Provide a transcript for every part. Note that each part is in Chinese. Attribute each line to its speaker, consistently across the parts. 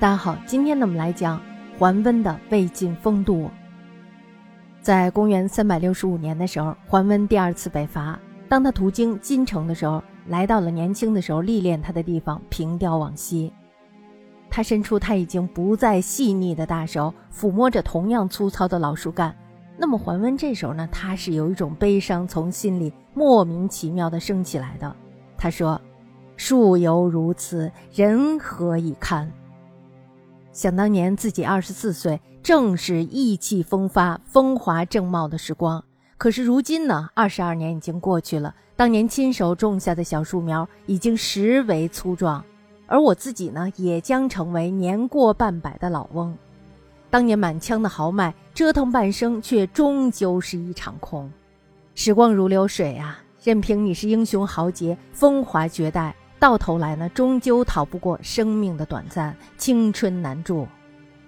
Speaker 1: 大家好，今天呢，我们来讲桓温的魏晋风度。在公元三百六十五年的时候，桓温第二次北伐。当他途经金城的时候，来到了年轻的时候历练他的地方平雕往西。他伸出他已经不再细腻的大手，抚摸着同样粗糙的老树干。那么桓温这时候呢，他是有一种悲伤从心里莫名其妙的升起来的。他说：“树犹如此，人何以堪？”想当年自己二十四岁，正是意气风发、风华正茂的时光。可是如今呢，二十二年已经过去了，当年亲手种下的小树苗已经实为粗壮，而我自己呢，也将成为年过半百的老翁。当年满腔的豪迈，折腾半生，却终究是一场空。时光如流水啊，任凭你是英雄豪杰、风华绝代。到头来呢，终究逃不过生命的短暂，青春难驻。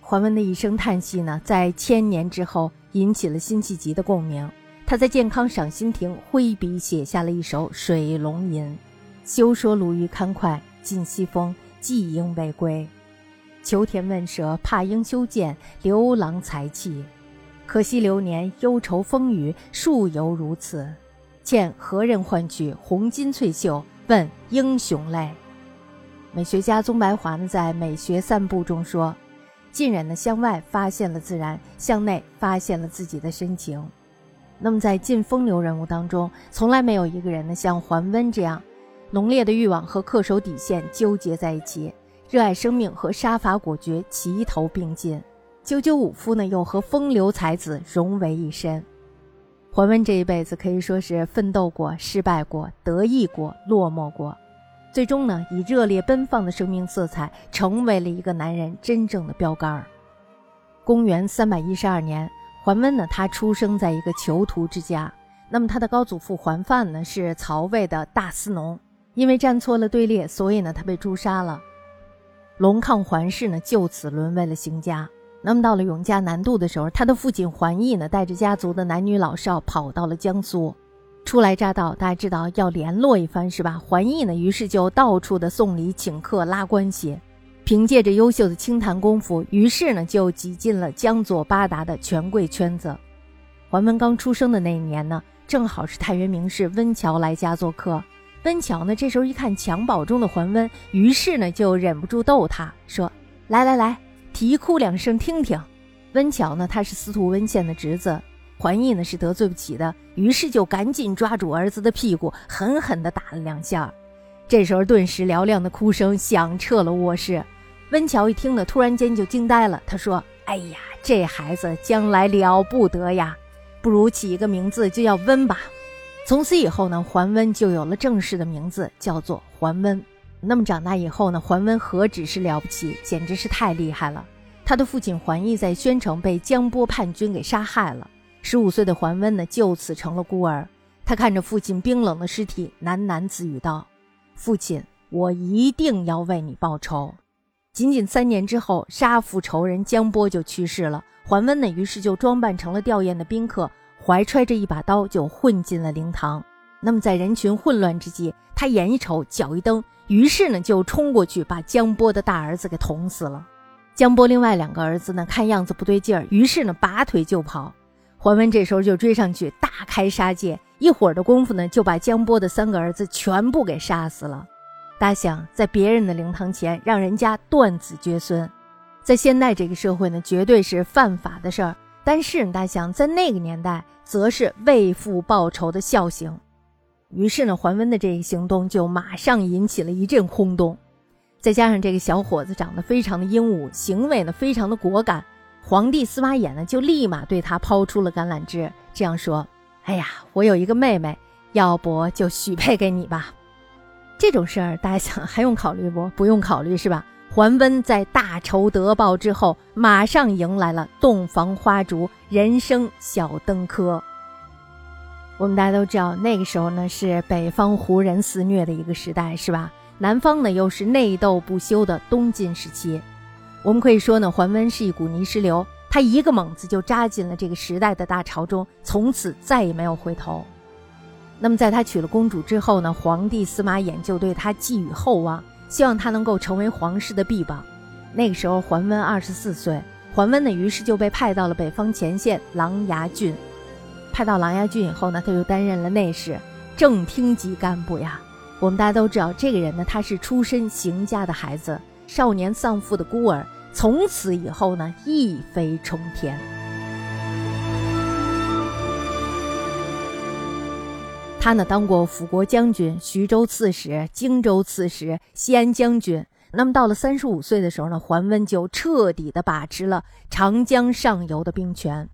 Speaker 1: 桓温的一声叹息呢，在千年之后引起了辛弃疾的共鸣。他在健康赏心亭挥笔写下了一首《水龙吟》：“休说鲈鱼堪脍尽西风，季鹰未归。求田问舍怕应修建，刘郎才气。可惜流年忧愁风雨，树犹如此。欠何人换取红金翠袖？”问英雄泪。美学家宗白华呢，在《美学散步》中说：“晋人呢，向外发现了自然，向内发现了自己的深情。那么，在晋风流人物当中，从来没有一个人呢，像桓温这样，浓烈的欲望和恪守底线纠结在一起，热爱生命和杀伐果决齐头并进，九九五夫呢，又和风流才子融为一身。”桓温这一辈子可以说是奋斗过、失败过、得意过、落寞过，最终呢，以热烈奔放的生命色彩，成为了一个男人真正的标杆儿。公元三百一十二年，桓温呢，他出生在一个囚徒之家。那么他的高祖父桓范呢，是曹魏的大司农，因为站错了队列，所以呢，他被诛杀了。龙亢桓氏呢，就此沦为了行家。那么到了永嘉南渡的时候，他的父亲桓义呢，带着家族的男女老少跑到了江苏，初来乍到，大家知道要联络一番是吧？桓义呢，于是就到处的送礼请客拉关系，凭借着优秀的清谈功夫，于是呢就挤进了江左八达的权贵圈子。桓温刚出生的那一年呢，正好是太原名士温峤来家做客。温峤呢这时候一看襁褓中的桓温，于是呢就忍不住逗他说：“来来来。”啼哭两声，听听。温峤呢，他是司徒温宪的侄子，桓义呢是得罪不起的，于是就赶紧抓住儿子的屁股，狠狠地打了两下。这时候，顿时嘹亮的哭声响彻了卧室。温峤一听呢，突然间就惊呆了。他说：“哎呀，这孩子将来了不得呀，不如起一个名字就叫温吧。”从此以后呢，桓温就有了正式的名字，叫做桓温。那么长大以后呢，桓温何止是了不起，简直是太厉害了。他的父亲桓义在宣城被江波叛军给杀害了，十五岁的桓温呢就此成了孤儿。他看着父亲冰冷的尸体，喃喃自语道：“父亲，我一定要为你报仇。”仅仅三年之后，杀父仇人江波就去世了。桓温呢，于是就装扮成了吊唁的宾客，怀揣着一把刀就混进了灵堂。那么在人群混乱之际，他眼一瞅，脚一蹬。于是呢，就冲过去把江波的大儿子给捅死了。江波另外两个儿子呢，看样子不对劲儿，于是呢，拔腿就跑。桓温这时候就追上去，大开杀戒，一会儿的功夫呢，就把江波的三个儿子全部给杀死了。大家想，在别人的灵堂前让人家断子绝孙，在现代这个社会呢，绝对是犯法的事儿。但是大家想，在那个年代，则是为父报仇的孝行。于是呢，桓温的这个行动就马上引起了一阵轰动，再加上这个小伙子长得非常的英武，行为呢非常的果敢，皇帝司马衍呢就立马对他抛出了橄榄枝，这样说：“哎呀，我有一个妹妹，要不就许配给你吧。”这种事儿大家想还用考虑不？不用考虑是吧？桓温在大仇得报之后，马上迎来了洞房花烛、人生小登科。我们大家都知道，那个时候呢是北方胡人肆虐的一个时代，是吧？南方呢又是内斗不休的东晋时期。我们可以说呢，桓温是一股泥石流，他一个猛子就扎进了这个时代的大潮中，从此再也没有回头。那么在他娶了公主之后呢，皇帝司马衍就对他寄予厚望，希望他能够成为皇室的臂膀。那个时候桓温二十四岁，桓温呢，于是就被派到了北方前线琅琊郡。派到琅琊郡以后呢，他就担任了内侍、正厅级干部呀。我们大家都知道，这个人呢，他是出身邢家的孩子，少年丧父的孤儿，从此以后呢，一飞冲天。他呢，当过辅国将军、徐州刺史、荆州刺史、西安将军。那么到了三十五岁的时候呢，桓温就彻底的把持了长江上游的兵权。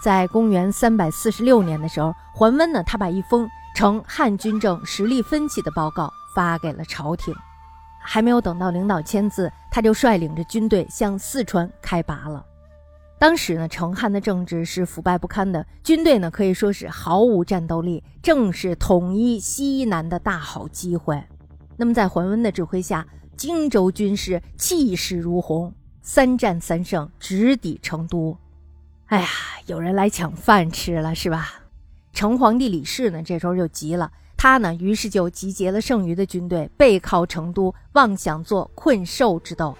Speaker 1: 在公元三百四十六年的时候，桓温呢，他把一封呈汉军政实力分歧的报告发给了朝廷，还没有等到领导签字，他就率领着军队向四川开拔了。当时呢，成汉的政治是腐败不堪的，军队呢可以说是毫无战斗力，正是统一西南的大好机会。那么在桓温的指挥下，荆州军师气势如虹，三战三胜，直抵成都。哎呀，有人来抢饭吃了，是吧？成皇帝李氏呢，这时候就急了，他呢，于是就集结了剩余的军队，背靠成都，妄想做困兽之斗。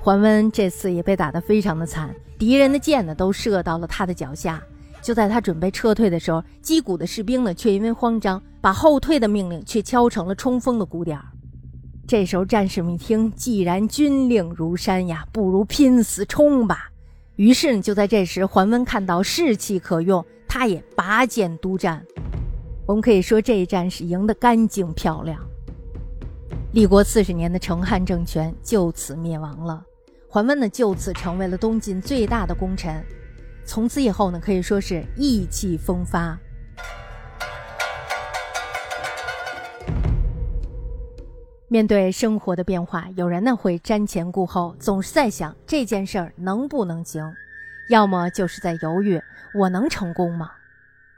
Speaker 1: 桓温这次也被打得非常的惨，敌人的箭呢，都射到了他的脚下。就在他准备撤退的时候，击鼓的士兵呢，却因为慌张，把后退的命令却敲成了冲锋的鼓点儿。这时候，战士们一听，既然军令如山呀，不如拼死冲吧。于是呢，就在这时，桓温看到士气可用，他也拔剑督战。我们可以说，这一战是赢得干净漂亮。立国四十年的成汉政权就此灭亡了。桓温呢，就此成为了东晋最大的功臣。从此以后呢，可以说是意气风发。面对生活的变化，有人呢会瞻前顾后，总是在想这件事儿能不能行，要么就是在犹豫我能成功吗？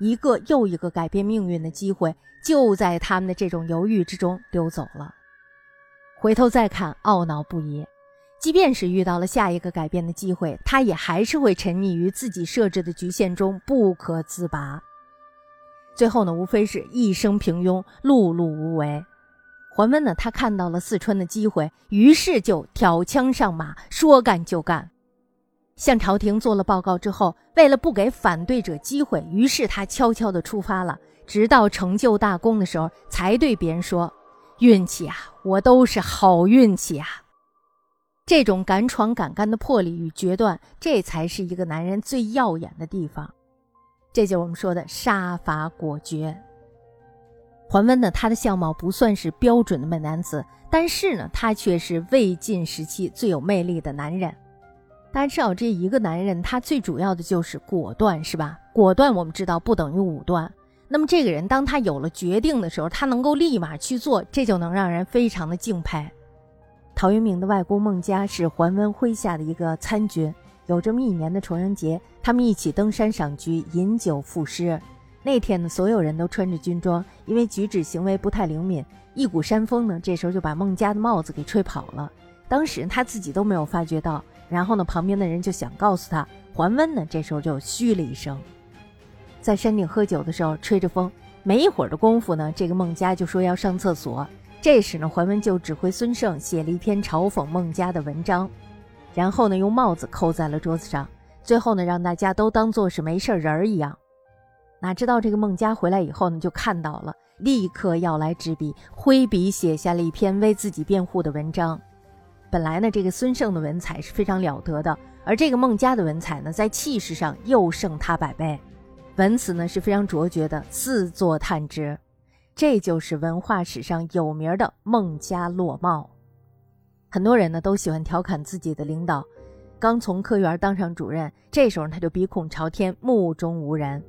Speaker 1: 一个又一个改变命运的机会，就在他们的这种犹豫之中溜走了。回头再看，懊恼不已。即便是遇到了下一个改变的机会，他也还是会沉溺于自己设置的局限中不可自拔。最后呢，无非是一生平庸，碌碌无为。桓温呢，他看到了四川的机会，于是就挑枪上马，说干就干。向朝廷做了报告之后，为了不给反对者机会，于是他悄悄地出发了。直到成就大功的时候，才对别人说：“运气啊，我都是好运气啊。”这种敢闯敢干的魄力与决断，这才是一个男人最耀眼的地方。这就是我们说的杀伐果决。桓温呢，他的相貌不算是标准的美男子，但是呢，他却是魏晋时期最有魅力的男人。大家知道，这一个男人他最主要的就是果断，是吧？果断我们知道不等于武断。那么这个人当他有了决定的时候，他能够立马去做，这就能让人非常的敬佩。陶渊明的外公孟嘉是桓温麾下的一个参军，有这么一年的重阳节，他们一起登山赏菊，饮酒赋诗。那天呢，所有人都穿着军装，因为举止行为不太灵敏，一股山风呢，这时候就把孟家的帽子给吹跑了。当时他自己都没有发觉到，然后呢，旁边的人就想告诉他，桓温呢，这时候就嘘了一声。在山顶喝酒的时候，吹着风，没一会儿的功夫呢，这个孟家就说要上厕所。这时呢，桓温就指挥孙胜写了一篇嘲讽孟家的文章，然后呢，用帽子扣在了桌子上，最后呢，让大家都当做是没事人儿一样。哪知道这个孟家回来以后呢，就看到了，立刻要来执笔，挥笔写下了一篇为自己辩护的文章。本来呢，这个孙胜的文采是非常了得的，而这个孟家的文采呢，在气势上又胜他百倍，文辞呢是非常卓绝的，四座探之。这就是文化史上有名的孟家落帽。很多人呢都喜欢调侃自己的领导，刚从科员当上主任，这时候他就鼻孔朝天，目中无人。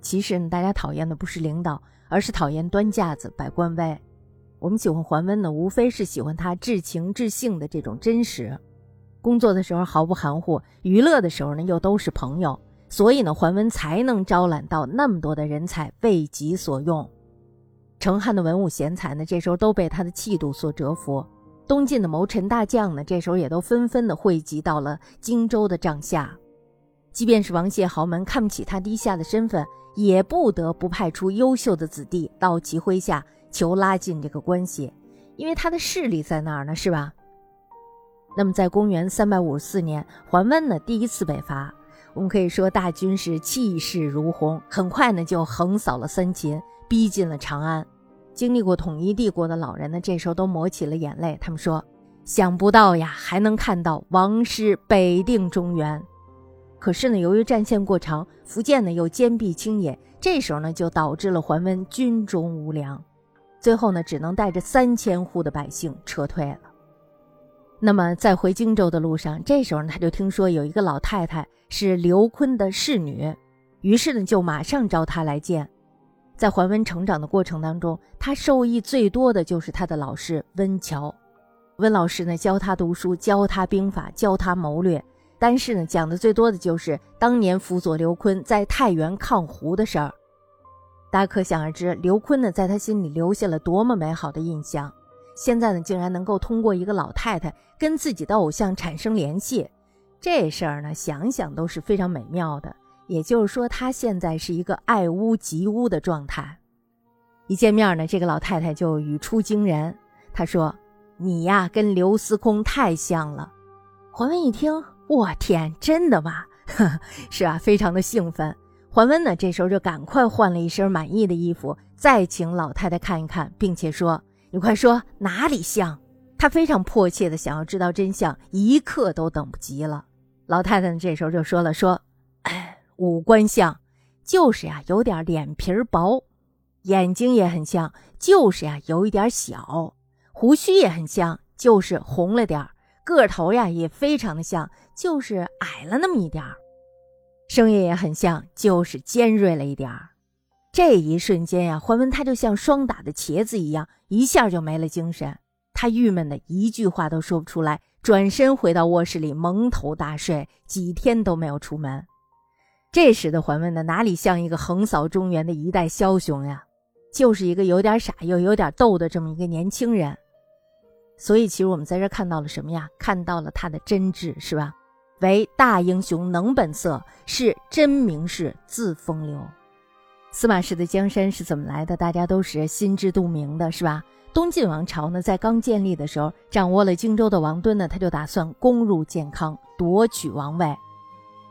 Speaker 1: 其实呢，大家讨厌的不是领导，而是讨厌端架子、摆官威。我们喜欢桓温呢，无非是喜欢他至情至性的这种真实。工作的时候毫不含糊，娱乐的时候呢又都是朋友，所以呢，桓温才能招揽到那么多的人才为己所用。成汉的文武贤才呢，这时候都被他的气度所折服。东晋的谋臣大将呢，这时候也都纷纷的汇集到了荆州的帐下。即便是王谢豪门看不起他低下的身份。也不得不派出优秀的子弟到其麾下，求拉近这个关系，因为他的势力在那儿呢，是吧？那么在公元三百五十四年，桓温呢第一次北伐，我们可以说大军是气势如虹，很快呢就横扫了三秦，逼近了长安。经历过统一帝国的老人呢，这时候都抹起了眼泪。他们说：“想不到呀，还能看到王师北定中原。”可是呢，由于战线过长，福建呢又坚壁清野，这时候呢就导致了桓温军中无粮，最后呢只能带着三千户的百姓撤退了。那么在回荆州的路上，这时候他就听说有一个老太太是刘琨的侍女，于是呢就马上召她来见。在桓温成长的过程当中，他受益最多的就是他的老师温峤。温老师呢教他读书，教他兵法，教他谋略。但是呢，讲的最多的就是当年辅佐刘琨在太原抗胡的事儿。大家可想而知，刘琨呢在他心里留下了多么美好的印象。现在呢，竟然能够通过一个老太太跟自己的偶像产生联系，这事儿呢，想想都是非常美妙的。也就是说，他现在是一个爱屋及乌的状态。一见面呢，这个老太太就语出惊人，她说：“你呀，跟刘司空太像了。”桓温一听。我天，真的吗？是啊，非常的兴奋。桓温呢，这时候就赶快换了一身满意的衣服，再请老太太看一看，并且说：“你快说哪里像？”他非常迫切的想要知道真相，一刻都等不及了。老太太，这时候就说了：“说，哎，五官像，就是呀，有点脸皮薄；眼睛也很像，就是呀，有一点小；胡须也很像，就是红了点儿。”个头呀也非常的像，就是矮了那么一点儿；声音也很像，就是尖锐了一点儿。这一瞬间呀，桓温他就像霜打的茄子一样，一下就没了精神。他郁闷的一句话都说不出来，转身回到卧室里蒙头大睡，几天都没有出门。这时的桓温呢，哪里像一个横扫中原的一代枭雄呀，就是一个有点傻又有点逗的这么一个年轻人。所以，其实我们在这看到了什么呀？看到了他的真挚，是吧？为大英雄能本色，是真名士自风流。司马氏的江山是怎么来的？大家都是心知肚明的，是吧？东晋王朝呢，在刚建立的时候，掌握了荆州的王敦呢，他就打算攻入建康，夺取王位。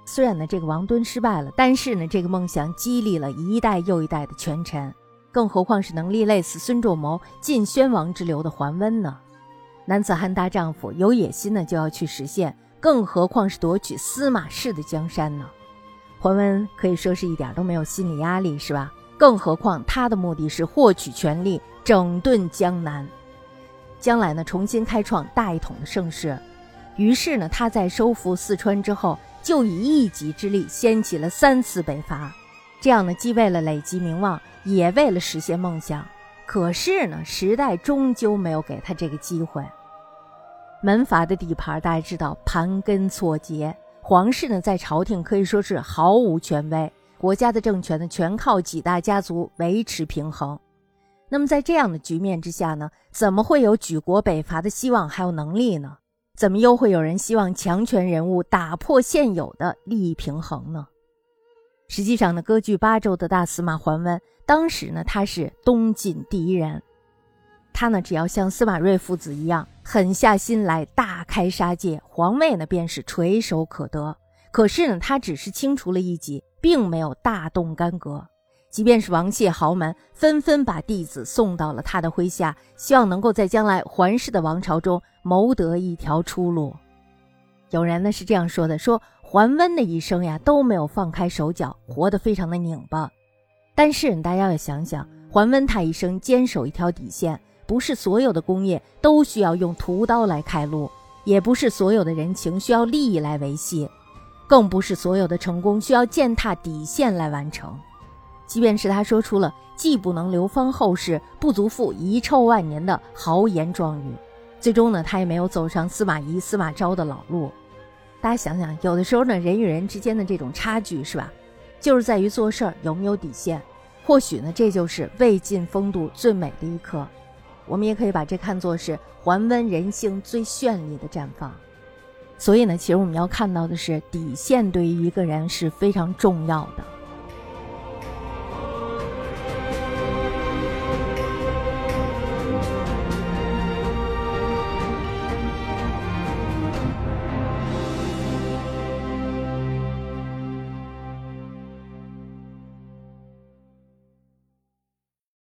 Speaker 1: 虽然呢，这个王敦失败了，但是呢，这个梦想激励了一代又一代的权臣，更何况是能力类似孙仲谋、晋宣王之流的桓温呢？男子汉大丈夫，有野心呢就要去实现，更何况是夺取司马氏的江山呢？桓温可以说是一点都没有心理压力，是吧？更何况他的目的是获取权力，整顿江南，将来呢重新开创大一统的盛世。于是呢，他在收复四川之后，就以一己之力掀起了三次北伐，这样呢既为了累积名望，也为了实现梦想。可是呢，时代终究没有给他这个机会。门阀的地盘，大家知道盘根错节。皇室呢，在朝廷可以说是毫无权威，国家的政权呢，全靠几大家族维持平衡。那么，在这样的局面之下呢，怎么会有举国北伐的希望还有能力呢？怎么又会有人希望强权人物打破现有的利益平衡呢？实际上呢，割据八州的大司马桓温，当时呢，他是东晋第一人。他呢，只要像司马睿父子一样狠下心来，大开杀戒，皇位呢便是垂手可得。可是呢，他只是清除了一己，并没有大动干戈。即便是王谢豪门，纷纷把弟子送到了他的麾下，希望能够在将来桓氏的王朝中谋得一条出路。有人呢是这样说的：说桓温的一生呀都没有放开手脚，活得非常的拧巴。但是大家要想想，桓温他一生坚守一条底线。不是所有的工业都需要用屠刀来开路，也不是所有的人情需要利益来维系，更不是所有的成功需要践踏底线来完成。即便是他说出了“既不能流芳后世，不足负遗臭万年”的豪言壮语，最终呢，他也没有走上司马懿、司马昭的老路。大家想想，有的时候呢，人与人之间的这种差距，是吧？就是在于做事儿有没有底线。或许呢，这就是魏晋风度最美的一刻。我们也可以把这看作是还温人性最绚丽的绽放，所以呢，其实我们要看到的是底线对于一个人是非常重要的。